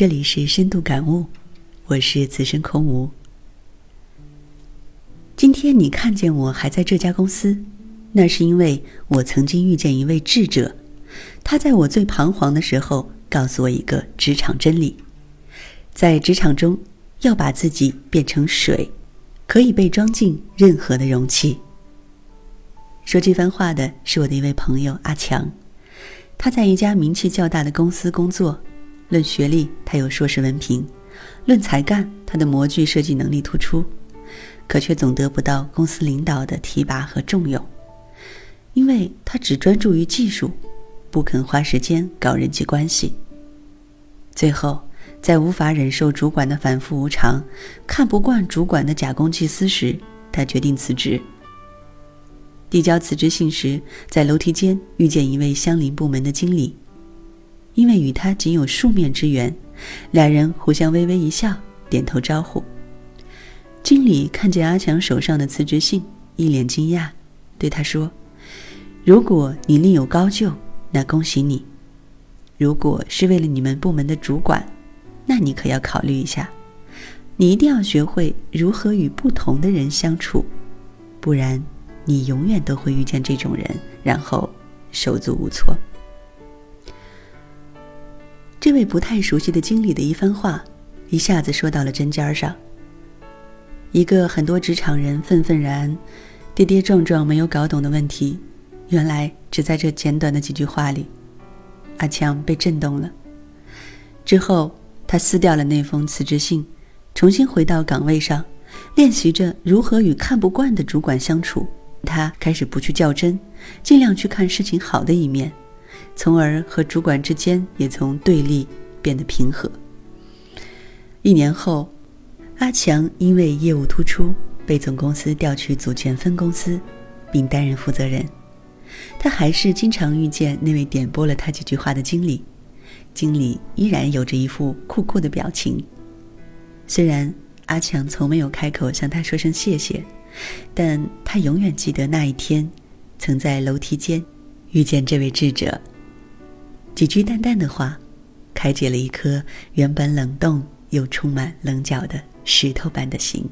这里是深度感悟，我是此生空无。今天你看见我还在这家公司，那是因为我曾经遇见一位智者，他在我最彷徨的时候告诉我一个职场真理：在职场中要把自己变成水，可以被装进任何的容器。说这番话的是我的一位朋友阿强，他在一家名气较大的公司工作。论学历，他有硕士文凭；论才干，他的模具设计能力突出，可却总得不到公司领导的提拔和重用，因为他只专注于技术，不肯花时间搞人际关系。最后，在无法忍受主管的反复无常，看不惯主管的假公济私时，他决定辞职。递交辞职信时，在楼梯间遇见一位相邻部门的经理。因为与他仅有数面之缘，两人互相微微一笑，点头招呼。经理看见阿强手上的辞职信，一脸惊讶，对他说：“如果你另有高就，那恭喜你；如果是为了你们部门的主管，那你可要考虑一下。你一定要学会如何与不同的人相处，不然你永远都会遇见这种人，然后手足无措。”这位不太熟悉的经理的一番话，一下子说到了针尖上。一个很多职场人愤愤然、跌跌撞撞没有搞懂的问题，原来只在这简短的几句话里。阿强被震动了。之后，他撕掉了那封辞职信，重新回到岗位上，练习着如何与看不惯的主管相处。他开始不去较真，尽量去看事情好的一面。从而和主管之间也从对立变得平和。一年后，阿强因为业务突出，被总公司调去组建分公司，并担任负责人。他还是经常遇见那位点拨了他几句话的经理，经理依然有着一副酷酷的表情。虽然阿强从没有开口向他说声谢谢，但他永远记得那一天，曾在楼梯间遇见这位智者。几句淡淡的话，开解了一颗原本冷冻又充满棱角的石头般的心。